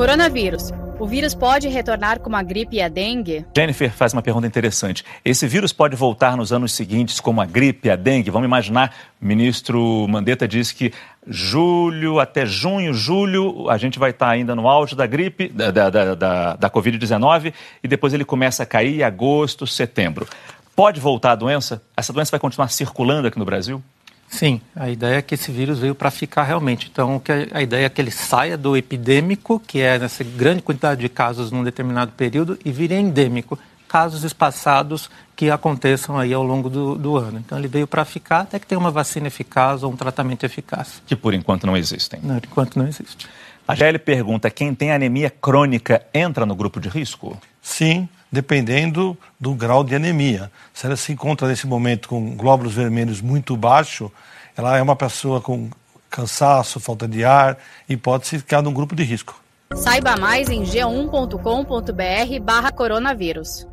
Coronavírus. O vírus pode retornar como a gripe e a dengue? Jennifer faz uma pergunta interessante. Esse vírus pode voltar nos anos seguintes como a gripe e a dengue? Vamos imaginar, o ministro Mandetta disse que julho até junho, julho, a gente vai estar ainda no auge da gripe, da, da, da, da Covid-19, e depois ele começa a cair em agosto, setembro. Pode voltar a doença? Essa doença vai continuar circulando aqui no Brasil? Sim, a ideia é que esse vírus veio para ficar realmente. Então, a ideia é que ele saia do epidêmico, que é nessa grande quantidade de casos num determinado período, e vire endêmico, casos espaçados que aconteçam aí ao longo do, do ano. Então, ele veio para ficar até que tenha uma vacina eficaz ou um tratamento eficaz. Que por enquanto não existem. Não, por enquanto não existe. A GL pergunta: quem tem anemia crônica entra no grupo de risco? Sim, dependendo do grau de anemia. Se ela se encontra nesse momento com glóbulos vermelhos muito baixo, ela é uma pessoa com cansaço, falta de ar e pode ficar num grupo de risco. Saiba mais em g1.com.br barra coronavírus.